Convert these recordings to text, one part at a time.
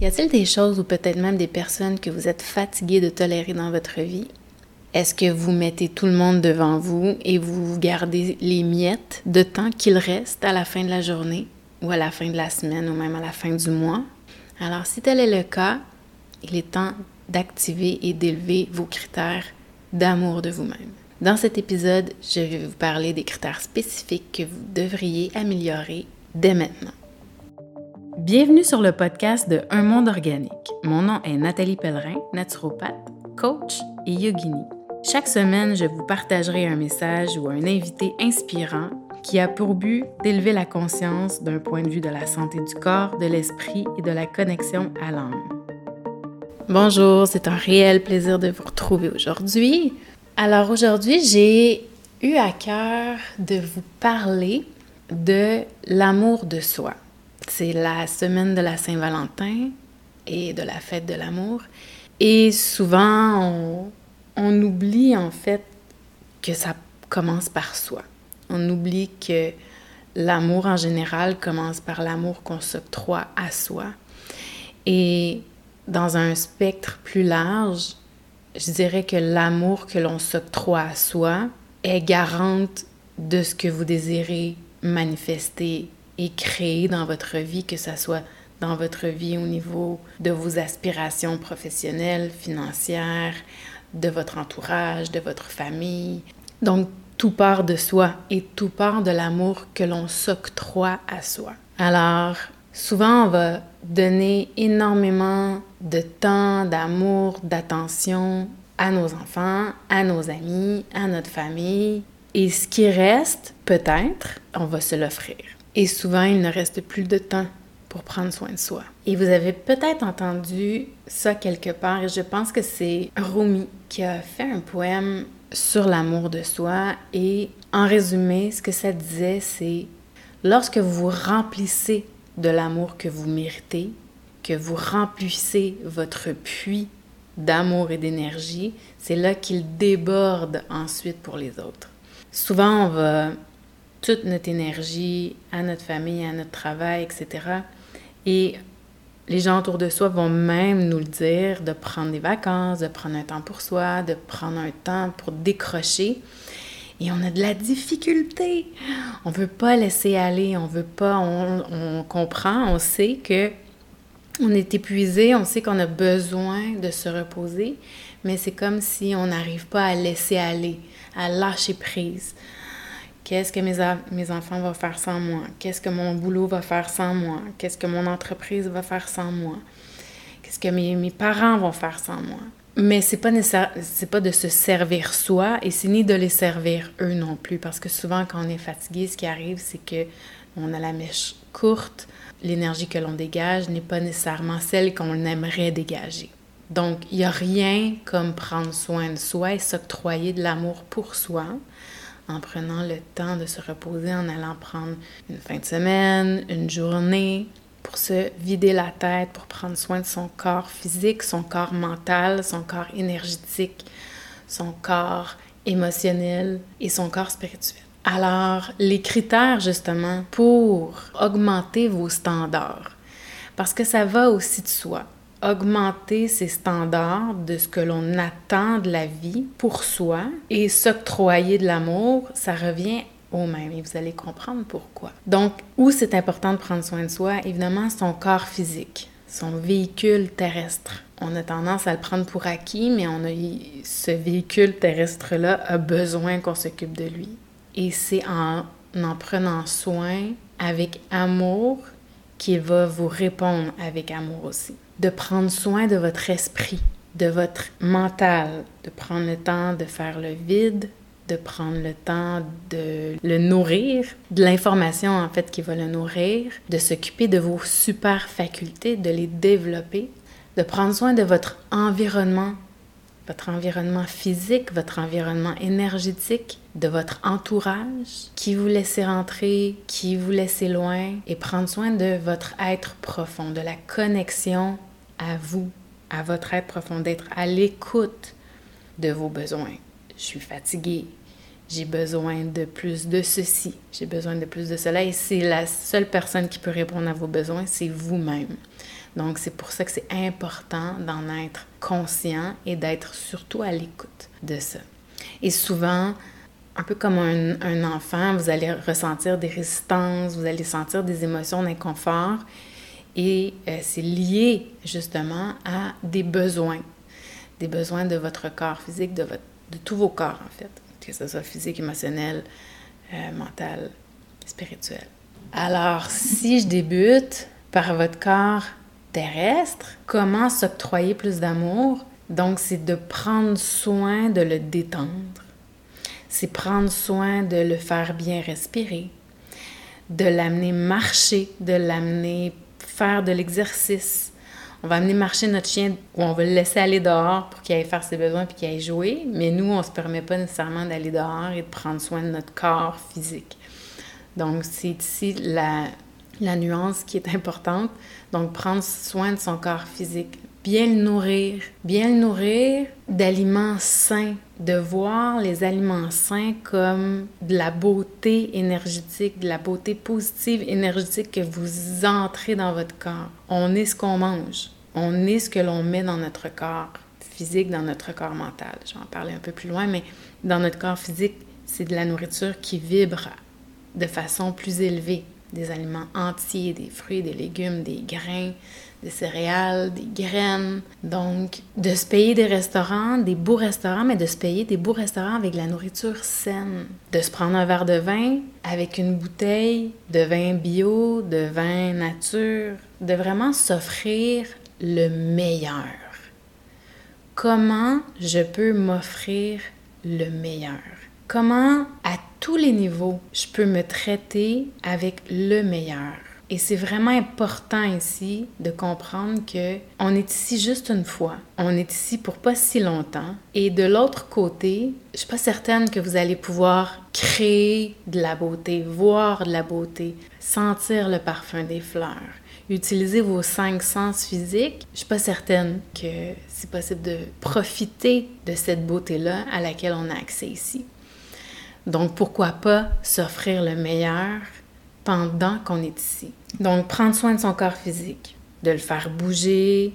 Y a-t-il des choses ou peut-être même des personnes que vous êtes fatigué de tolérer dans votre vie? Est-ce que vous mettez tout le monde devant vous et vous gardez les miettes de temps qu'il reste à la fin de la journée ou à la fin de la semaine ou même à la fin du mois? Alors, si tel est le cas, il est temps d'activer et d'élever vos critères d'amour de vous-même. Dans cet épisode, je vais vous parler des critères spécifiques que vous devriez améliorer dès maintenant. Bienvenue sur le podcast de Un monde organique. Mon nom est Nathalie Pellerin, naturopathe, coach et yogini. Chaque semaine, je vous partagerai un message ou un invité inspirant qui a pour but d'élever la conscience d'un point de vue de la santé du corps, de l'esprit et de la connexion à l'âme. Bonjour, c'est un réel plaisir de vous retrouver aujourd'hui. Alors aujourd'hui, j'ai eu à cœur de vous parler de l'amour de soi. C'est la semaine de la Saint-Valentin et de la fête de l'amour. Et souvent, on, oublie en fait que ça commence par soi. On oublie que l'amour en général commence par l'amour qu'on s'octroie à soi. Et dans un spectre plus large, je dirais que l'amour que l'on s'octroie à soi est garante de ce que vous désirez manifester et créer dans votre vie, que ce soit dans votre vie au niveau de vos aspirations professionnelles, financières, de votre entourage, de votre famille. Donc, tout part de soi et tout part de l'amour que l'on s'octroie à soi. Alors, souvent, on va donner énormément de temps, d'amour, d'attention à nos enfants, à nos amis, à notre famille. Et ce qui reste, peut-être, on va se l'offrir. Et souvent, il ne reste plus de temps pour prendre soin de soi. Et vous avez peut-être entendu ça quelque part, et je pense que c'est Rumi qui a fait un poème sur l'amour de soi. Et en résumé, ce que ça disait, c'est lorsque vous remplissez de l'amour que vous méritez, que vous remplissez votre puits d'amour et d'énergie, c'est là qu'il déborde ensuite pour les autres. Souvent, on va toute notre énergie à notre famille, à notre travail, etc. Et les gens autour de soi vont même nous le dire de prendre des vacances, de prendre un temps pour soi, de prendre un temps pour décrocher. Et on a de la difficulté. On veut pas laisser aller, on veut pas, on, on comprend, on sait que on est épuisé, on sait qu'on a besoin de se reposer, mais c'est comme si on n'arrive pas à laisser aller, à lâcher prise. Qu'est-ce que mes, mes enfants vont faire sans moi? Qu'est-ce que mon boulot va faire sans moi? Qu'est-ce que mon entreprise va faire sans moi? Qu'est-ce que mes, mes parents vont faire sans moi? Mais c'est pas pas de se servir soi et c'est ni de les servir eux non plus parce que souvent quand on est fatigué, ce qui arrive c'est que on a la mèche courte, l'énergie que l'on dégage n'est pas nécessairement celle qu'on aimerait dégager. Donc, il n'y a rien comme prendre soin de soi et s'octroyer de l'amour pour soi en prenant le temps de se reposer, en allant prendre une fin de semaine, une journée pour se vider la tête, pour prendre soin de son corps physique, son corps mental, son corps énergétique, son corps émotionnel et son corps spirituel. Alors, les critères justement pour augmenter vos standards, parce que ça va aussi de soi. Augmenter ses standards de ce que l'on attend de la vie pour soi et s'octroyer de l'amour, ça revient au même et vous allez comprendre pourquoi. Donc, où c'est important de prendre soin de soi, évidemment, son corps physique, son véhicule terrestre. On a tendance à le prendre pour acquis, mais on a, ce véhicule terrestre-là a besoin qu'on s'occupe de lui. Et c'est en en prenant soin avec amour qu'il va vous répondre avec amour aussi. De prendre soin de votre esprit, de votre mental, de prendre le temps de faire le vide, de prendre le temps de le nourrir, de l'information en fait qui va le nourrir, de s'occuper de vos super facultés, de les développer, de prendre soin de votre environnement votre environnement physique, votre environnement énergétique, de votre entourage, qui vous laissez rentrer, qui vous laissez loin, et prendre soin de votre être profond, de la connexion à vous, à votre être profond, d'être à l'écoute de vos besoins. Je suis fatiguée, j'ai besoin de plus de ceci, j'ai besoin de plus de cela, et c'est la seule personne qui peut répondre à vos besoins, c'est vous-même. Donc, c'est pour ça que c'est important d'en être conscient et d'être surtout à l'écoute de ça. Et souvent, un peu comme un, enfant, vous allez ressentir des résistances, vous allez sentir des émotions d'inconfort. Et euh, c'est lié justement à des besoins, des besoins de votre corps physique, de, votre, de tous vos corps en fait, que ce soit physique, émotionnel, euh, mental, spirituel. Alors, si je débute par votre corps terrestre, comment s'octroyer plus d'amour? Donc, c'est de prendre soin de le détendre c'est prendre soin de le faire bien respirer, de l'amener marcher, de l'amener faire de l'exercice. On va amener marcher notre chien ou on va le laisser aller dehors pour qu'il aille faire ses besoins puis qu'il aille jouer, mais nous, on ne se permet pas nécessairement d'aller dehors et de prendre soin de notre corps physique. Donc, c'est ici la, la nuance qui est importante. Donc, prendre soin de son corps physique, bien le nourrir, bien le nourrir d'aliments sains, de voir les aliments sains comme de la beauté énergétique, de la beauté positive énergétique que vous entrez dans votre corps. On est ce qu'on mange, on est ce que l'on met dans notre corps physique, dans notre corps mental. Je vais en parler un peu plus loin, mais dans notre corps physique, c'est de la nourriture qui vibre de façon plus élevée. Des aliments entiers, des fruits, des légumes, des grains, des céréales, des graines. Donc, de se payer des restaurants, des beaux restaurants, mais de se payer des beaux restaurants avec de la nourriture saine. De se prendre un verre de vin avec une bouteille de vin bio, de vin nature. De vraiment s'offrir le meilleur. Comment je peux m'offrir le meilleur? Comment, à tous les niveaux, je peux me traiter avec le meilleur? Et c'est vraiment important ici de comprendre que on est ici juste une fois. On est ici pour pas si longtemps. Et de l'autre côté, je suis pas certaine que vous allez pouvoir créer de la beauté, voir de la beauté, sentir le parfum des fleurs, utiliser vos cinq sens physiques. Je suis pas certaine que c'est possible de profiter de cette beauté-là à laquelle on a accès ici. Donc pourquoi pas s'offrir le meilleur pendant qu'on est ici? Donc, prendre soin de son corps physique, de le faire bouger,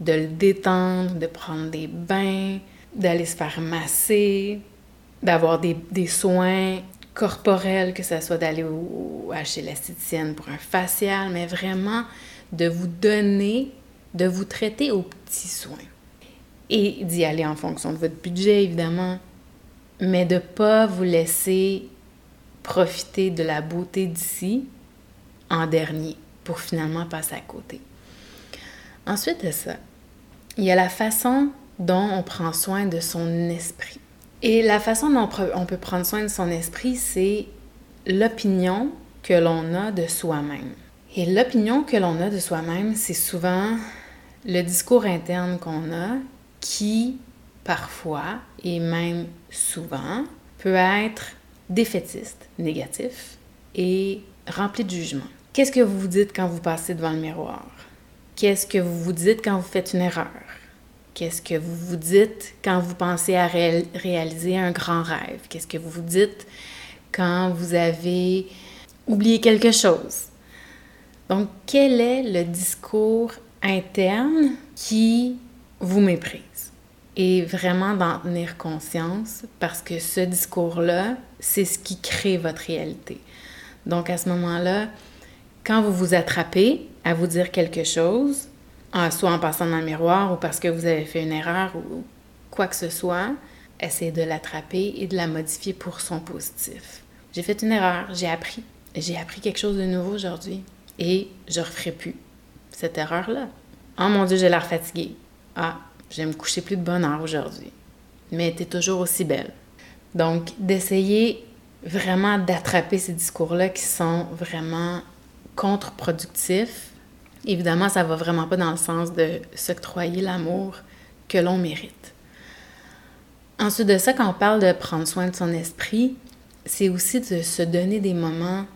de le détendre, de prendre des bains, d'aller se faire masser, d'avoir des, soins corporels, que ce soit d'aller chez l'esthéticienne pour un facial, mais vraiment de vous donner, de vous traiter aux petits soins. Et d'y aller en fonction de votre budget, évidemment, mais de pas vous laisser profiter de la beauté d'ici en dernier pour finalement passer à côté. Ensuite de ça, il y a la façon dont on prend soin de son esprit. Et la façon dont on peut prendre soin de son esprit, c'est l'opinion que l'on a de soi-même. Et l'opinion que l'on a de soi-même, c'est souvent le discours interne qu'on a qui, parfois, et même souvent, peut être défaitiste, négatif et rempli de jugement. Qu'est-ce que vous vous dites quand vous passez devant le miroir? Qu'est-ce que vous vous dites quand vous faites une erreur? Qu'est-ce que vous vous dites quand vous pensez à réaliser un grand rêve? Qu'est-ce que vous vous dites quand vous avez oublié quelque chose? Donc, quel est le discours interne qui vous méprise? Et vraiment d'en tenir conscience parce que ce discours-là, c'est ce qui crée votre réalité. Donc à ce moment-là, quand vous vous attrapez à vous dire quelque chose, soit en passant dans le miroir ou parce que vous avez fait une erreur ou quoi que ce soit, essayez de l'attraper et de la modifier pour son positif. J'ai fait une erreur, j'ai appris. J'ai appris quelque chose de nouveau aujourd'hui et je ne referai plus cette erreur-là. Oh mon Dieu, j'ai l'air fatiguée. Ah, je me coucher plus de bonne heure aujourd'hui. Mais tu es toujours aussi belle. Donc, d'essayer vraiment d'attraper ces discours-là qui sont vraiment contre-productifs. Évidemment, ça va vraiment pas dans le sens de s'octroyer l'amour que l'on mérite. Ensuite de ça, quand on parle de prendre soin de son esprit, c'est aussi de se donner des moments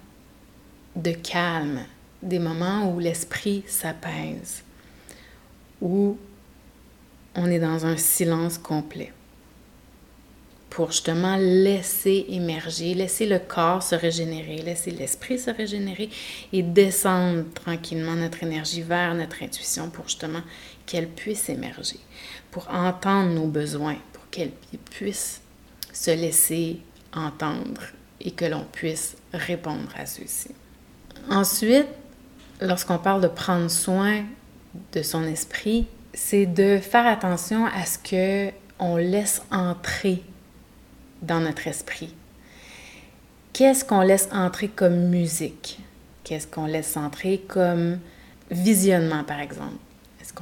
de calme, des moments où l'esprit s'apaise, où on est dans un silence complet. pour justement laisser émerger, laisser le corps se régénérer, laisser l'esprit se régénérer et descendre tranquillement notre énergie vers notre intuition pour justement qu'elle puisse émerger, pour entendre nos besoins, pour qu'elle puisse se laisser entendre et que l'on puisse répondre à ceux-ci. Ensuite, lorsqu'on parle de prendre soin de son esprit, c'est de faire attention à ce que on laisse entrer dans notre esprit. Qu'est-ce qu'on laisse entrer comme musique? Qu'est-ce qu'on laisse entrer comme visionnement, par exemple? Est-ce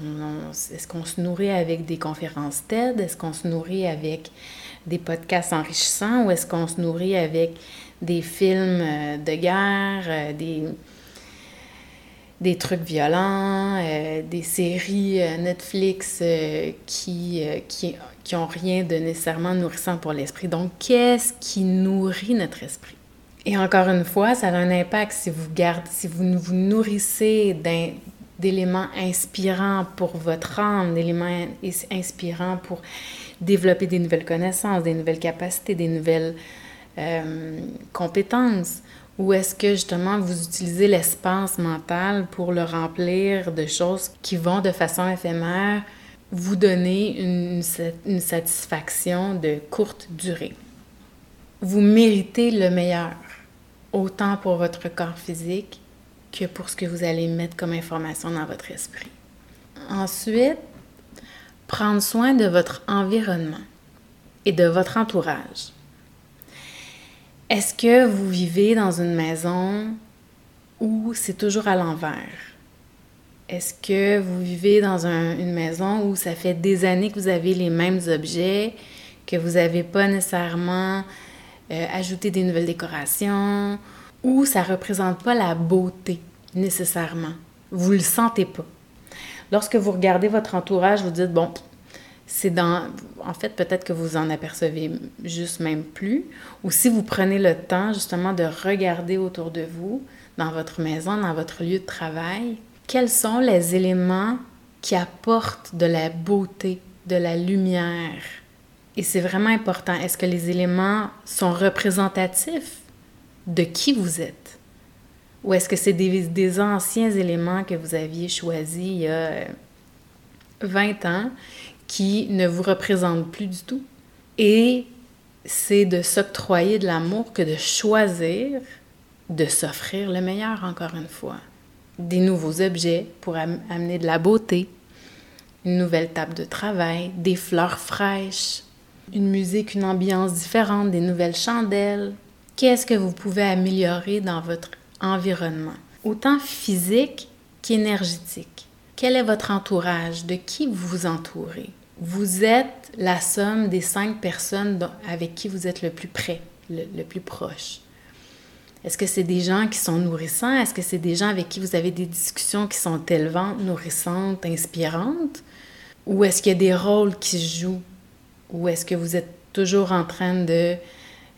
qu'on est se nourrit avec des conférences TED? Est-ce qu'on se nourrit avec des podcasts enrichissants? Ou est-ce qu'on se nourrit avec des films euh, de guerre, euh, des trucs violents, euh, des séries Netflix qui, qui, qui ont rien de nécessairement nourrissant pour l'esprit. Donc, qu'est-ce qui nourrit notre esprit? Et encore une fois, ça a un impact si vous gardez, si vous vous nourrissez d'éléments inspirants pour votre âme, d'éléments inspirants pour développer des nouvelles connaissances, des nouvelles capacités, des nouvelles euh, compétences? Ou est-ce que justement vous utilisez l'espace mental pour le remplir de choses qui vont de façon éphémère vous donner une, satisfaction de courte durée? Vous méritez le meilleur, autant pour votre corps physique que pour ce que vous allez mettre comme information dans votre esprit. Ensuite, prendre soin de votre environnement et de votre entourage. Est-ce que vous vivez dans une maison où c'est toujours à l'envers? Est-ce que vous vivez dans une maison où ça fait des années que vous avez les mêmes objets, que vous n'avez pas nécessairement euh, ajouté des nouvelles décorations, ou ça ne représente pas la beauté nécessairement? Vous ne le sentez pas. Lorsque vous regardez votre entourage, vous dites, bon, c'est dans... En fait, peut-être que vous en apercevez juste même plus. Ou si vous prenez le temps justement de regarder autour de vous, dans votre maison, dans votre lieu de travail, quels sont les éléments qui apportent de la beauté, de la lumière? Et c'est vraiment important. Est-ce que les éléments sont représentatifs de qui vous êtes? Ou est-ce que c'est des, anciens éléments que vous aviez choisis il y a 20 ans qui ne vous représentent plus du tout? Et c'est de s'octroyer de l'amour que de choisir de s'offrir le meilleur, encore une fois. Des nouveaux objets pour amener de la beauté, une nouvelle table de travail, des fleurs fraîches, une musique, une ambiance différente, des nouvelles chandelles. Qu'est-ce que vous pouvez améliorer dans votre environnement, autant physique qu'énergétique. Quel est votre entourage? De qui vous vous entourez? Vous êtes la somme des cinq personnes avec qui vous êtes le plus près, le, plus proche. Est-ce que c'est des gens qui sont nourrissants? Est-ce que c'est des gens avec qui vous avez des discussions qui sont élevantes, nourrissantes, inspirantes? Ou est-ce qu'il y a des rôles qui se jouent? Ou est-ce que vous êtes toujours en train de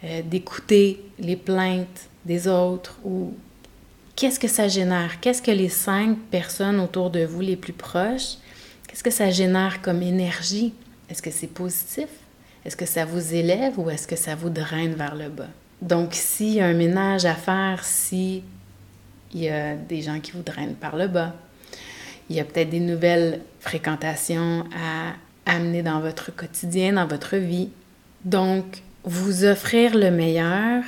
euh, d'écouter les plaintes des autres? Ou qu'est-ce que ça génère? Qu'est-ce que les cinq personnes autour de vous les plus proches, qu'est-ce que ça génère comme énergie? Est-ce que c'est positif? Est-ce que ça vous élève ou est-ce que ça vous draine vers le bas? Donc, s'il y a un ménage à faire, si il y a des gens qui vous drainent par le bas, il y a peut-être des nouvelles fréquentations à amener dans votre quotidien, dans votre vie. Donc, vous offrir le meilleur,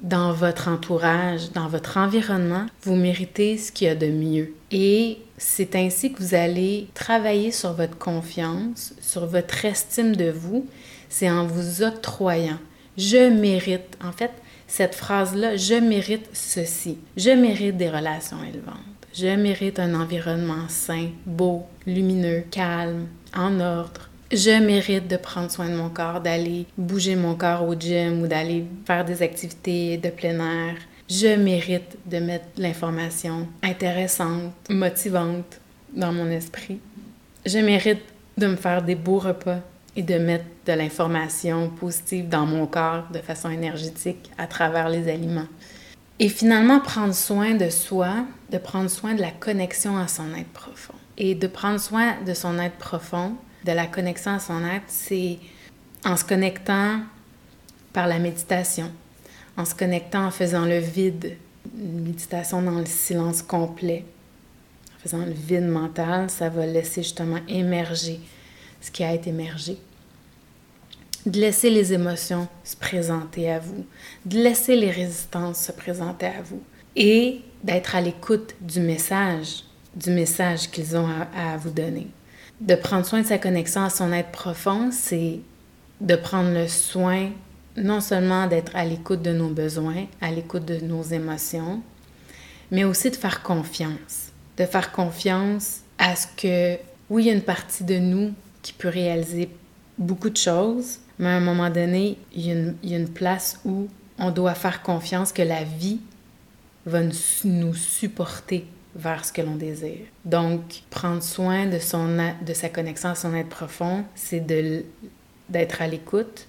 dans votre entourage, dans votre environnement, vous méritez ce qu'il y a de mieux. Et c'est ainsi que vous allez travailler sur votre confiance, sur votre estime de vous. C'est en vous octroyant. Je mérite. En fait, cette phrase-là, je mérite ceci. Je mérite des relations élevantes. Je mérite un environnement sain, beau, lumineux, calme, en ordre. Je mérite de prendre soin de mon corps, d'aller bouger mon corps au gym ou d'aller faire des activités de plein air. Je mérite de mettre l'information intéressante, motivante dans mon esprit. Je mérite de me faire des beaux repas et de mettre de l'information positive dans mon corps de façon énergétique à travers les aliments. Et finalement, prendre soin de soi, de prendre soin de la connexion à son être profond. Et de prendre soin de son être profond, de la connexion à son être, c'est en se connectant par la méditation, en se connectant, en faisant le vide, une méditation dans le silence complet. En faisant le vide mental, ça va laisser justement émerger ce qui a été émergé. De laisser les émotions se présenter à vous, de laisser les résistances se présenter à vous et d'être à l'écoute du message, du message qu'ils ont à, à vous donner. De prendre soin de sa connexion à son être profond, c'est de prendre le soin non seulement d'être à l'écoute de nos besoins, à l'écoute de nos émotions, mais aussi de faire confiance. De faire confiance à ce que, oui, il y a une partie de nous qui peut réaliser beaucoup de choses, mais à un moment donné, il y a une, place où on doit faire confiance que la vie va nous supporter vers ce que l'on désire. Donc, prendre soin de, son, de sa connexion à son être profond, c'est d'être à l'écoute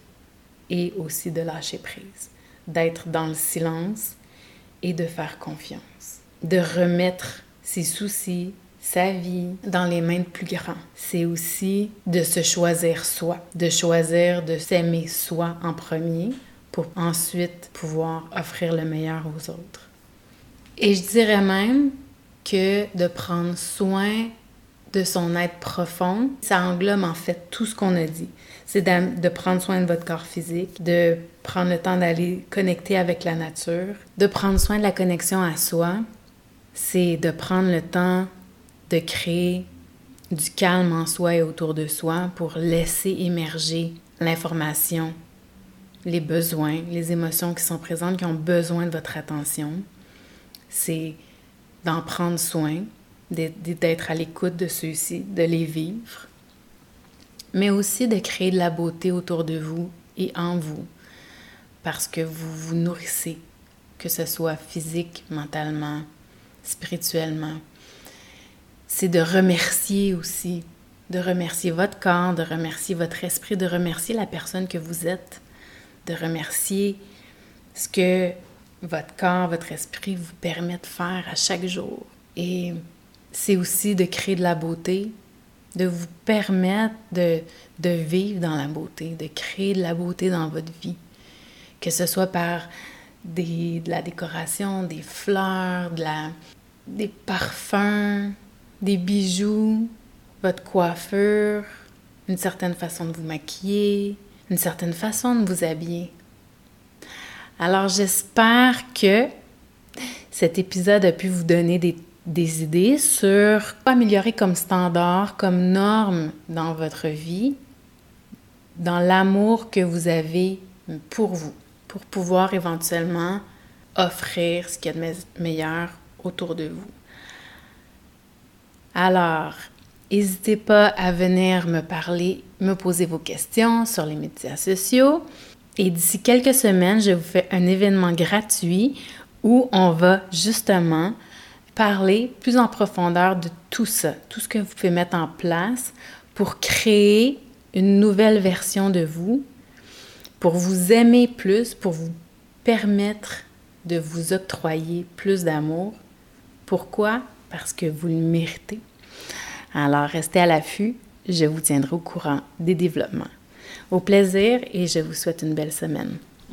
et aussi de lâcher prise, d'être dans le silence et de faire confiance, de remettre ses soucis, sa vie dans les mains de plus grands. C'est aussi de se choisir soi, de choisir de s'aimer soi en premier pour ensuite pouvoir offrir le meilleur aux autres. Et je dirais même que de prendre soin de son être profond, ça englobe en fait tout ce qu'on a dit. C'est de, prendre soin de votre corps physique, de prendre le temps d'aller connecter avec la nature, de prendre soin de la connexion à soi. C'est de prendre le temps de créer du calme en soi et autour de soi pour laisser émerger l'information, les besoins, les émotions qui sont présentes, qui ont besoin de votre attention. C'est d'en prendre soin, d'être à l'écoute de ceux-ci, de les vivre, mais aussi de créer de la beauté autour de vous et en vous, parce que vous vous nourrissez, que ce soit physique, mentalement, spirituellement. C'est de remercier aussi, de remercier votre corps, de remercier votre esprit, de remercier la personne que vous êtes, de remercier ce que votre corps, votre esprit vous permet de faire à chaque jour. Et c'est aussi de créer de la beauté, de vous permettre de, de, vivre dans la beauté, de créer de la beauté dans votre vie. Que ce soit par de la décoration, des fleurs, de la, des parfums, des bijoux, votre coiffure, une certaine façon de vous maquiller, une certaine façon de vous habiller. Alors j'espère que cet épisode a pu vous donner des idées sur quoi améliorer comme standard, comme norme dans votre vie, dans l'amour que vous avez pour vous, pour pouvoir éventuellement offrir ce qu'il y a de meilleur autour de vous. Alors, n'hésitez pas à venir me parler, me poser vos questions sur les médias sociaux. Et d'ici quelques semaines, je vous fais un événement gratuit où on va justement parler plus en profondeur de tout ça, tout ce que vous pouvez mettre en place pour créer une nouvelle version de vous, pour vous aimer plus, pour vous permettre de vous octroyer plus d'amour. Pourquoi? Parce que vous le méritez. Alors, restez à l'affût, je vous tiendrai au courant des développements. Au plaisir et je vous souhaite une belle semaine.